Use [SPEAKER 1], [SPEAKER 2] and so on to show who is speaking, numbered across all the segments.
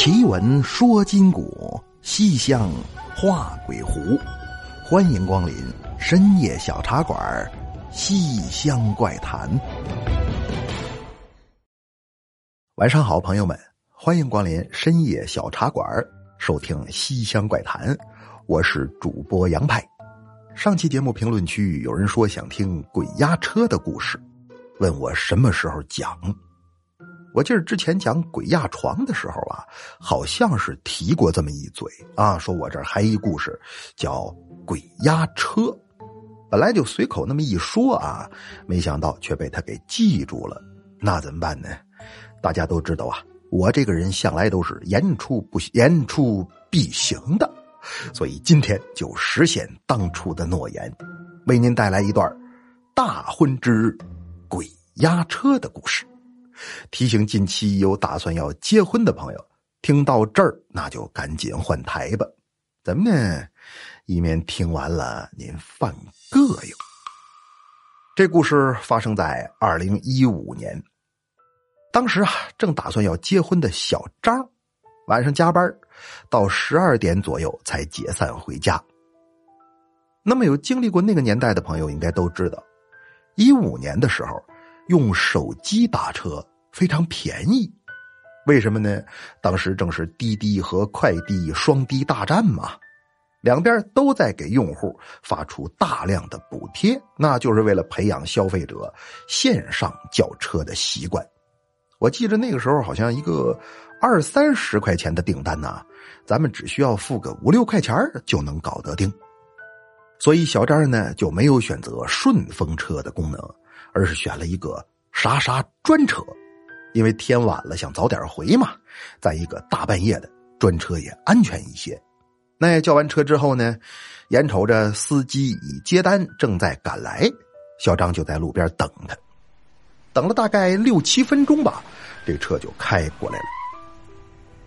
[SPEAKER 1] 奇闻说今古，西厢画鬼狐。欢迎光临深夜小茶馆《西厢怪谈》。晚上好，朋友们，欢迎光临深夜小茶馆，收听《西厢怪谈》。我是主播杨派。上期节目评论区有人说想听鬼压车的故事，问我什么时候讲。我记得之前讲鬼压床的时候啊，好像是提过这么一嘴啊，说我这还一故事叫鬼压车，本来就随口那么一说啊，没想到却被他给记住了，那怎么办呢？大家都知道啊，我这个人向来都是言出不言出必行的，所以今天就实现当初的诺言，为您带来一段大婚之鬼压车的故事。提醒近期有打算要结婚的朋友，听到这儿那就赶紧换台吧。怎么呢？以免听完了您犯膈应。这故事发生在二零一五年，当时啊，正打算要结婚的小张，晚上加班到十二点左右才解散回家。那么有经历过那个年代的朋友应该都知道，一五年的时候。用手机打车非常便宜，为什么呢？当时正是滴滴和快滴双滴大战嘛，两边都在给用户发出大量的补贴，那就是为了培养消费者线上叫车的习惯。我记得那个时候好像一个二三十块钱的订单呢，咱们只需要付个五六块钱就能搞得定，所以小张呢就没有选择顺风车的功能。而是选了一个啥啥专车，因为天晚了想早点回嘛。再一个大半夜的专车也安全一些。那叫完车之后呢，眼瞅着司机已接单正在赶来，小张就在路边等他。等了大概六七分钟吧，这车就开过来了。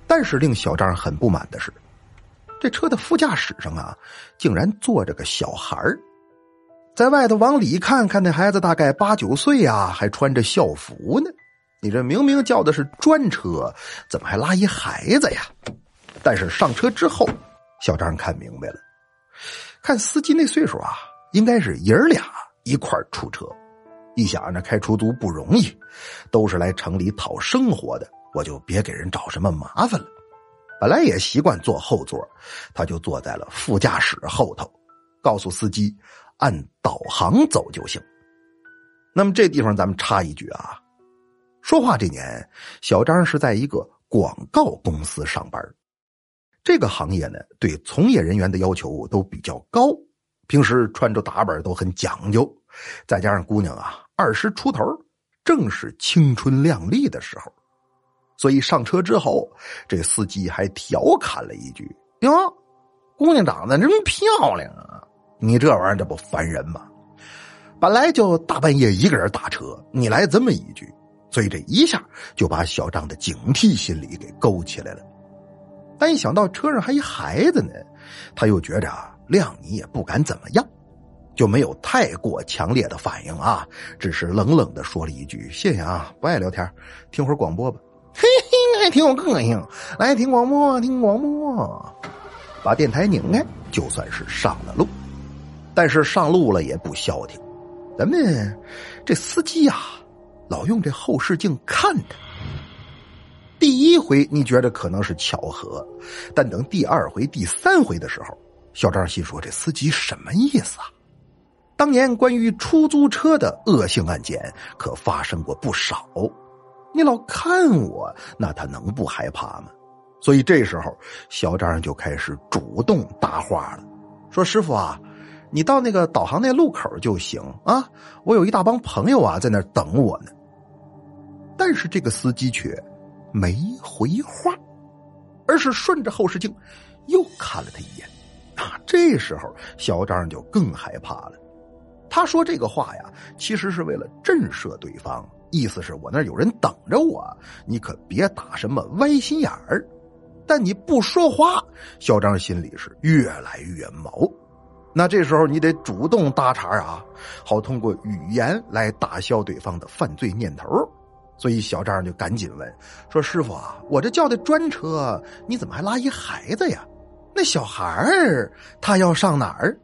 [SPEAKER 1] 但是令小张很不满的是，这车的副驾驶上啊，竟然坐着个小孩儿。在外头往里看看，那孩子大概八九岁呀，还穿着校服呢。你这明明叫的是专车，怎么还拉一孩子呀？但是上车之后，小张看明白了，看司机那岁数啊，应该是爷儿俩一块出车。一想着开出租不容易，都是来城里讨生活的，我就别给人找什么麻烦了。本来也习惯坐后座，他就坐在了副驾驶后头，告诉司机。按导航走就行。那么这地方咱们插一句啊，说话这年，小张是在一个广告公司上班。这个行业呢，对从业人员的要求都比较高，平时穿着打扮都很讲究。再加上姑娘啊，二十出头，正是青春靓丽的时候，所以上车之后，这司机还调侃了一句：“哟，姑娘长得真漂亮啊！”你这玩意儿，这不烦人吗？本来就大半夜一个人打车，你来这么一句，所以这一下就把小张的警惕心理给勾起来了。但一想到车上还一孩子呢，他又觉着啊谅你也不敢怎么样，就没有太过强烈的反应啊，只是冷冷的说了一句：“谢谢啊，不爱聊天，听会儿广播吧。”嘿嘿，还挺有个性，来听广播，听广播，把电台拧开，就算是上了路。但是上路了也不消停，咱们这司机呀，老用这后视镜看他。第一回你觉得可能是巧合，但等第二回、第三回的时候，小张心说：“这司机什么意思啊？”当年关于出租车的恶性案件可发生过不少，你老看我，那他能不害怕吗？所以这时候，小张就开始主动搭话了，说：“师傅啊。”你到那个导航那路口就行啊！我有一大帮朋友啊，在那等我呢。但是这个司机却没回话，而是顺着后视镜又看了他一眼。啊，这时候小张就更害怕了。他说这个话呀，其实是为了震慑对方，意思是我那有人等着我，你可别打什么歪心眼儿。但你不说话，小张心里是越来越毛。那这时候你得主动搭茬啊，好通过语言来打消对方的犯罪念头。所以小张就赶紧问说：“师傅啊，我这叫的专车，你怎么还拉一孩子呀？那小孩儿他要上哪儿？”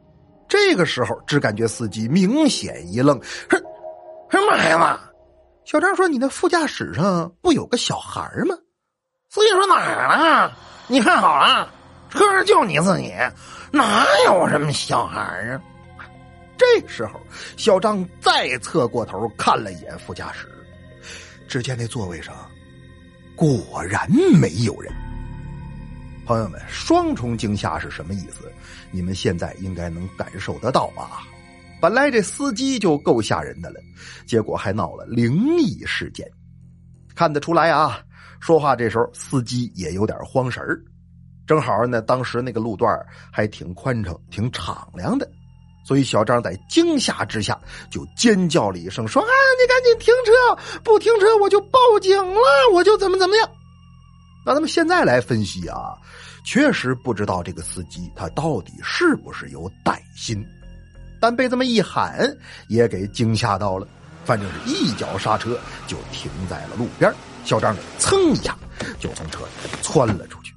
[SPEAKER 1] 这个时候，只感觉司机明显一愣：“说什么孩子？”小张说：“你那副驾驶上不有个小孩吗？”
[SPEAKER 2] 司机说：“哪儿了？你看好了，车上就你自己，哪有什么小孩啊？”
[SPEAKER 1] 这时候，小张再侧过头看了一眼副驾驶。只见那座位上，果然没有人。朋友们，双重惊吓是什么意思？你们现在应该能感受得到吧？本来这司机就够吓人的了，结果还闹了灵异事件。看得出来啊，说话这时候司机也有点慌神儿。正好呢，当时那个路段还挺宽敞、挺敞亮的。所以小张在惊吓之下就尖叫了一声，说：“啊，你赶紧停车！不停车我就报警了，我就怎么怎么样。”那咱们现在来分析啊，确实不知道这个司机他到底是不是有歹心，但被这么一喊也给惊吓到了，反正是一脚刹车就停在了路边。小张噌一下就从车里窜了出去。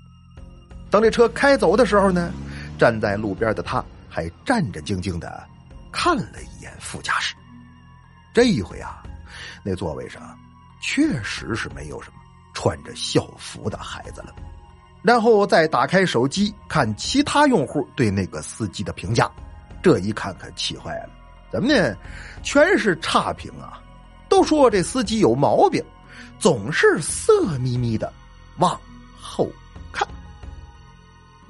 [SPEAKER 1] 等这车开走的时候呢，站在路边的他。还战战兢兢的看了一眼副驾驶，这一回啊，那座位上确实是没有什么穿着校服的孩子了。然后再打开手机看其他用户对那个司机的评价，这一看可气坏了，怎么呢？全是差评啊！都说这司机有毛病，总是色眯眯的往后。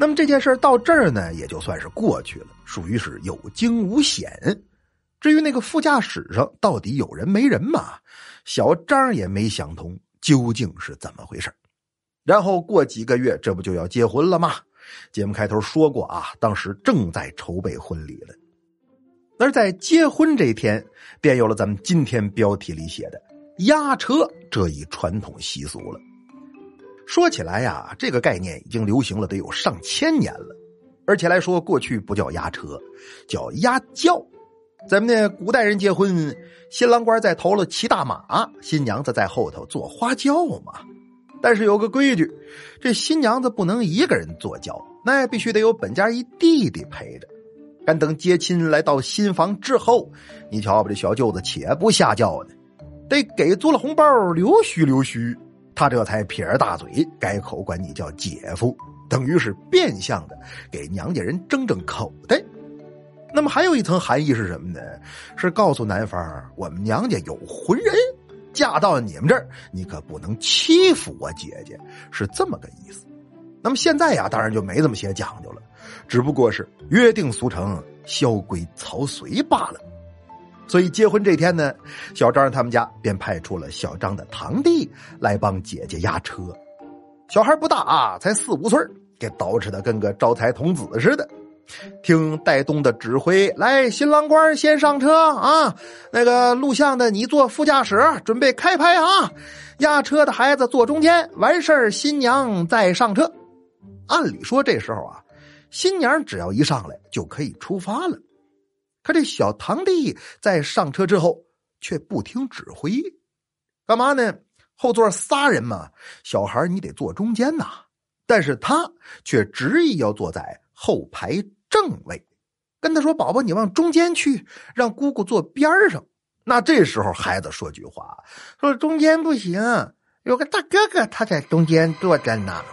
[SPEAKER 1] 那么这件事到这儿呢，也就算是过去了，属于是有惊无险。至于那个副驾驶上到底有人没人嘛，小张也没想通究竟是怎么回事然后过几个月，这不就要结婚了吗？节目开头说过啊，当时正在筹备婚礼了。而在结婚这天，便有了咱们今天标题里写的押车这一传统习俗了。说起来呀，这个概念已经流行了得有上千年了，而且来说，过去不叫押车，叫押轿。咱们呢，古代人结婚，新郎官在头了骑大马，新娘子在后头坐花轿嘛。但是有个规矩，这新娘子不能一个人坐轿，那必须得有本家一弟弟陪着。但等接亲来到新房之后，你瞧吧，这小舅子且不下轿呢，得给足了红包，溜须溜须。他这才撇着大嘴，改口管你叫姐夫，等于是变相的给娘家人争争口袋。那么还有一层含义是什么呢？是告诉男方，我们娘家有浑人，嫁到你们这儿，你可不能欺负我姐姐，是这么个意思。那么现在呀，当然就没这么些讲究了，只不过是约定俗成、萧规曹随罢了。所以结婚这天呢，小张他们家便派出了小张的堂弟来帮姐姐押车。小孩不大啊，才四五岁，给捯饬的跟个招财童子似的。听戴东的指挥，来，新郎官先上车啊！那个录像的你坐副驾驶，准备开拍啊！押车的孩子坐中间，完事儿新娘再上车。按理说这时候啊，新娘只要一上来就可以出发了。可这小堂弟在上车之后却不听指挥，干嘛呢？后座仨人嘛，小孩你得坐中间呐。但是他却执意要坐在后排正位，跟他说：“宝宝，你往中间去，让姑姑坐边上。”那这时候孩子说句话，说：“中间不行，有个大哥哥他在中间坐着呢。”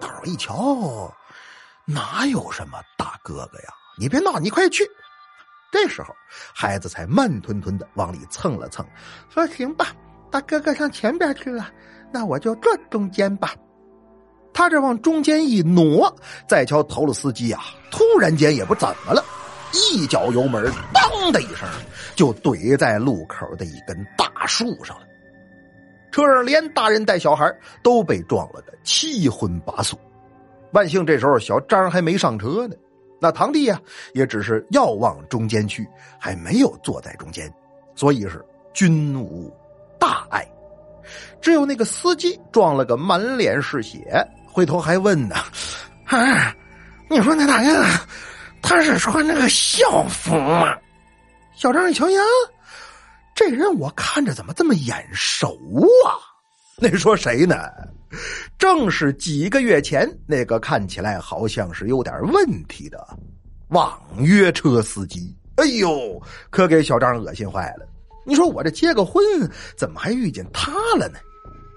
[SPEAKER 1] 导一瞧，哪有什么大哥哥呀？你别闹，你快去。这时候，孩子才慢吞吞的往里蹭了蹭，说：“行吧，大哥哥上前边去了，那我就坐中间吧。”他这往中间一挪，再瞧头了司机啊，突然间也不怎么了，一脚油门，当的一声就怼在路口的一根大树上了。车上连大人带小孩都被撞了个七荤八素。万幸这时候小张还没上车呢。那堂弟呀，也只是要往中间去，还没有坐在中间，所以是均无大碍。只有那个司机撞了个满脸是血，回头还问呢：“啊，你说那大哥他是穿那个校服吗？”小张一瞧呀，这人我看着怎么这么眼熟啊？那说谁呢？正是几个月前那个看起来好像是有点问题的网约车司机。哎呦，可给小张恶心坏了！你说我这结个婚，怎么还遇见他了呢？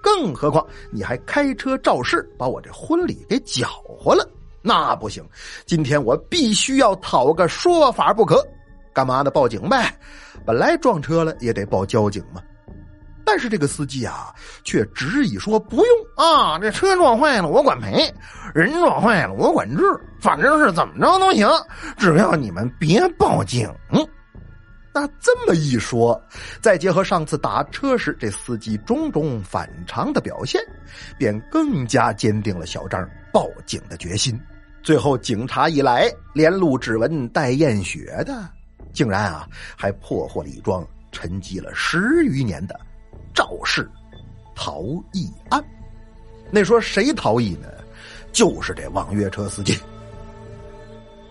[SPEAKER 1] 更何况你还开车肇事，把我这婚礼给搅和了，那不行！今天我必须要讨个说法不可。干嘛呢？报警呗！本来撞车了也得报交警嘛。但是这个司机啊，却执意说不用
[SPEAKER 2] 啊，这车撞坏了我管赔，人撞坏了我管治，反正是怎么着都行，只要你们别报警。
[SPEAKER 1] 那这么一说，再结合上次打车时这司机种种反常的表现，便更加坚定了小张报警的决心。最后警察一来，连录指纹带验血的，竟然啊还破获了一桩沉积了十余年的。肇事逃逸案，那说谁逃逸呢？就是这网约车司机。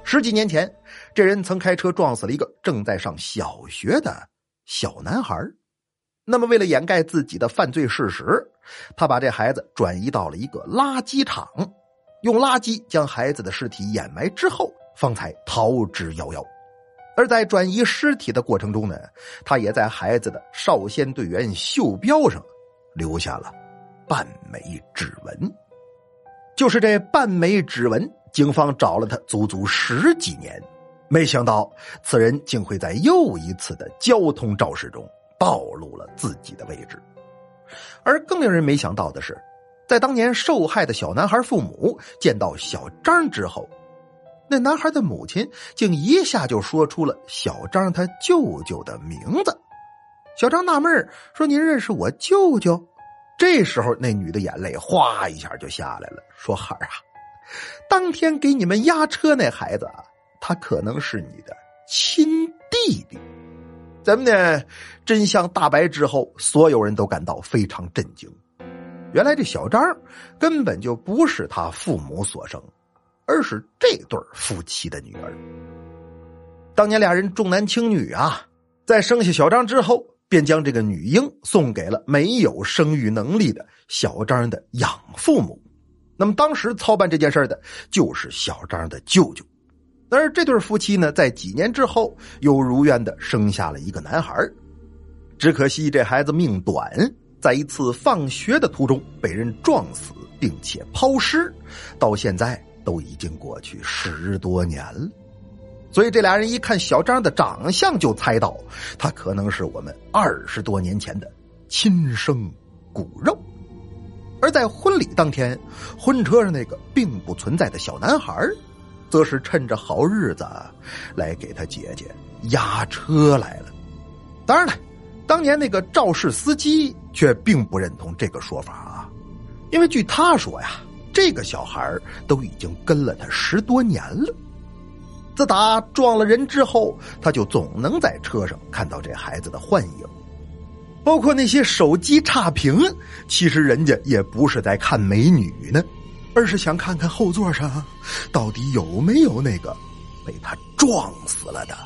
[SPEAKER 1] 十几年前，这人曾开车撞死了一个正在上小学的小男孩。那么，为了掩盖自己的犯罪事实，他把这孩子转移到了一个垃圾场，用垃圾将孩子的尸体掩埋之后，方才逃之夭夭。而在转移尸体的过程中呢，他也在孩子的少先队员袖标上留下了半枚指纹。就是这半枚指纹，警方找了他足足十几年，没想到此人竟会在又一次的交通肇事中暴露了自己的位置。而更令人没想到的是，在当年受害的小男孩父母见到小张之后。那男孩的母亲竟一下就说出了小张他舅舅的名字。小张纳闷说：“您认识我舅舅？”这时候，那女的眼泪哗一下就下来了，说：“孩儿啊，当天给你们押车那孩子，他可能是你的亲弟弟。”咱们呢？真相大白之后，所有人都感到非常震惊。原来这小张根本就不是他父母所生。而是这对夫妻的女儿。当年俩人重男轻女啊，在生下小张之后，便将这个女婴送给了没有生育能力的小张的养父母。那么当时操办这件事的就是小张的舅舅。而这对夫妻呢，在几年之后又如愿的生下了一个男孩。只可惜这孩子命短，在一次放学的途中被人撞死，并且抛尸，到现在。都已经过去十多年了，所以这俩人一看小张的长相，就猜到他可能是我们二十多年前的亲生骨肉。而在婚礼当天，婚车上那个并不存在的小男孩，则是趁着好日子来给他姐姐押车来了。当然了，当年那个肇事司机却并不认同这个说法啊，因为据他说呀。这个小孩都已经跟了他十多年了。自打撞了人之后，他就总能在车上看到这孩子的幻影，包括那些手机差评。其实人家也不是在看美女呢，而是想看看后座上到底有没有那个被他撞死了的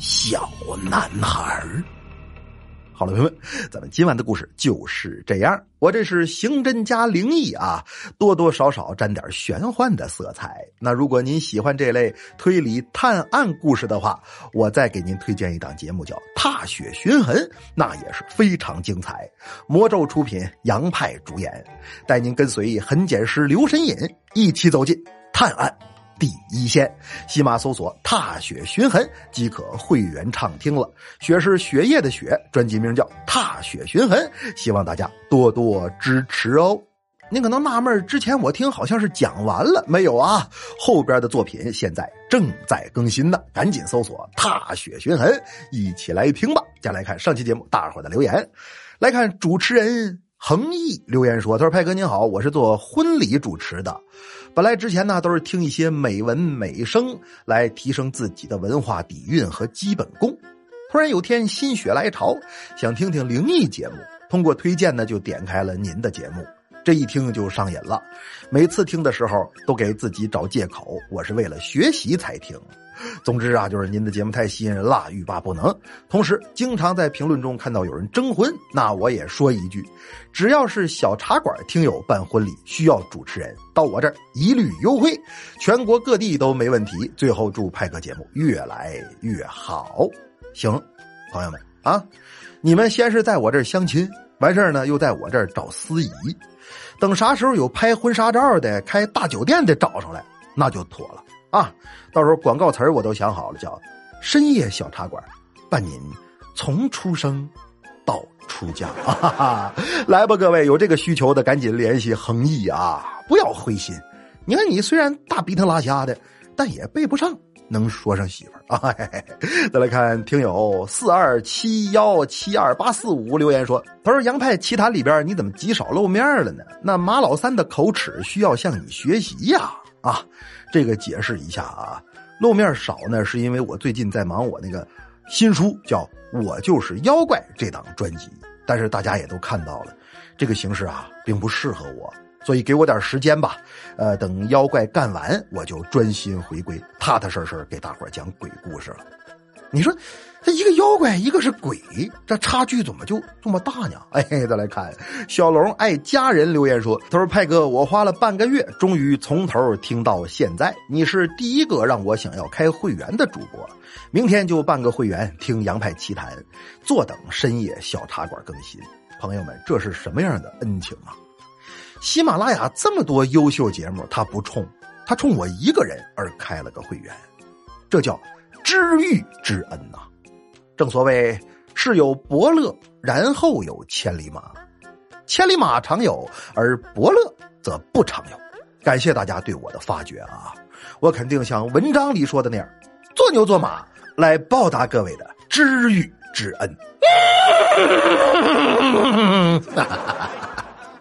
[SPEAKER 1] 小男孩。好了，朋友们，咱们今晚的故事就是这样。我这是刑侦加灵异啊，多多少少沾点玄幻的色彩。那如果您喜欢这类推理探案故事的话，我再给您推荐一档节目，叫《踏雪寻痕》，那也是非常精彩。魔咒出品，杨派主演，带您跟随痕检师刘神隐一起走进探案。第一线，喜马搜索“踏雪寻痕”即可会员畅听了。雪是雪夜的雪，专辑名叫《踏雪寻痕》，希望大家多多支持哦。您可能纳闷，之前我听好像是讲完了，没有啊？后边的作品现在正在更新呢，赶紧搜索“踏雪寻痕”，一起来听吧。再来看上期节目大伙的留言，来看主持人恒毅留言说：“他说派哥您好，我是做婚礼主持的。”本来之前呢都是听一些美文美声来提升自己的文化底蕴和基本功，突然有天心血来潮，想听听灵异节目，通过推荐呢就点开了您的节目，这一听就上瘾了。每次听的时候都给自己找借口，我是为了学习才听，总之啊，就是您的节目太吸引人了，欲罢不能。同时，经常在评论中看到有人征婚，那我也说一句，只要是小茶馆听友办婚礼需要主持人，到我这儿一律优惠，全国各地都没问题。最后祝派哥节目越来越好。行，朋友们啊，你们先是在我这儿相亲，完事儿呢又在我这儿找司仪，等啥时候有拍婚纱照的、开大酒店的找上来，那就妥了。啊，到时候广告词我都想好了，叫“深夜小茶馆”，伴您从出生到出家。哈哈，来吧，各位有这个需求的赶紧联系恒毅啊，不要灰心。你看你虽然大鼻涕拉瞎的，但也背不上能说上媳妇儿啊。再来看听友四二七幺七二八四五留言说：“他说杨派奇谈里边你怎么极少露面了呢？那马老三的口齿需要向你学习呀。”啊，啊这个解释一下啊，露面少呢，是因为我最近在忙我那个新书，叫《我就是妖怪》这档专辑。但是大家也都看到了，这个形式啊，并不适合我，所以给我点时间吧。呃，等妖怪干完，我就专心回归，踏踏实实给大伙讲鬼故事了。你说，这一个妖怪，一个是鬼，这差距怎么就这么大呢？哎，再来看小龙爱家人留言说：“他说派哥，我花了半个月，终于从头听到现在，你是第一个让我想要开会员的主播，明天就办个会员听杨派奇谈，坐等深夜小茶馆更新。朋友们，这是什么样的恩情啊？喜马拉雅这么多优秀节目，他不冲，他冲我一个人而开了个会员，这叫。”知遇之恩呐，正所谓世有伯乐，然后有千里马，千里马常有，而伯乐则不常有。感谢大家对我的发掘啊！我肯定像文章里说的那样，做牛做马来报答各位的知遇之恩。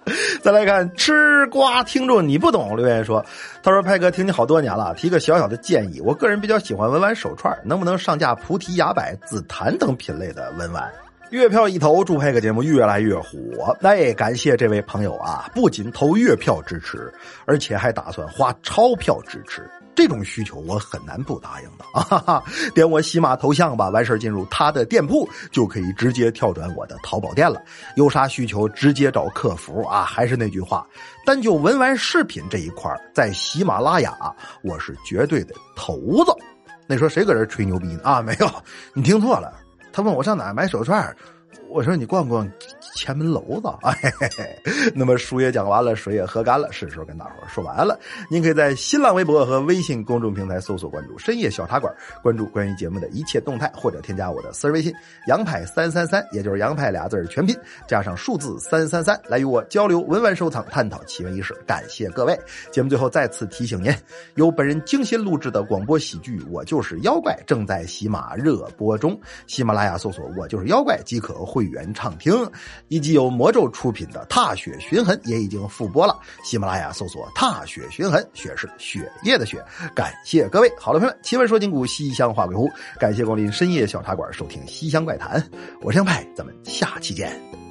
[SPEAKER 1] 再来看吃瓜听众，你不懂留言说，他说派哥听你好多年了，提个小小的建议，我个人比较喜欢文玩手串，能不能上架菩提、牙柏、紫檀等品类的文玩？月票一投，祝派哥节目越来越火。哎，感谢这位朋友啊，不仅投月票支持，而且还打算花钞票支持。这种需求我很难不答应的啊！哈哈，点我喜马头像吧，完事进入他的店铺就可以直接跳转我的淘宝店了。有啥需求直接找客服啊！还是那句话，单就文玩饰品这一块在喜马拉雅我是绝对的头子。那说谁搁这吹牛逼呢？啊，没有，你听错了。他问我上哪买手串，我说你逛逛。前门楼子，哎，那么书也讲完了，水也喝干了，是时候跟大伙说完了。您可以在新浪微博和微信公众平台搜索关注“深夜小茶馆”，关注关于节目的一切动态，或者添加我的私人微信“杨派三三三”，也就是“杨派”俩字全拼加上数字三三三，来与我交流文玩收藏，探讨奇闻异事。感谢各位！节目最后再次提醒您，由本人精心录制的广播喜剧《我就是妖怪》正在喜马热播中，喜马拉雅搜索“我就是妖怪”即可会员畅听。以及由魔咒出品的《踏雪寻痕》也已经复播了，喜马拉雅搜索“踏雪寻痕”，雪是雪夜的雪。感谢各位，好了，朋友们，奇闻说今古，西厢话鬼狐，感谢光临深夜小茶馆，收听《西厢怪谈》，我是杨派，咱们下期见。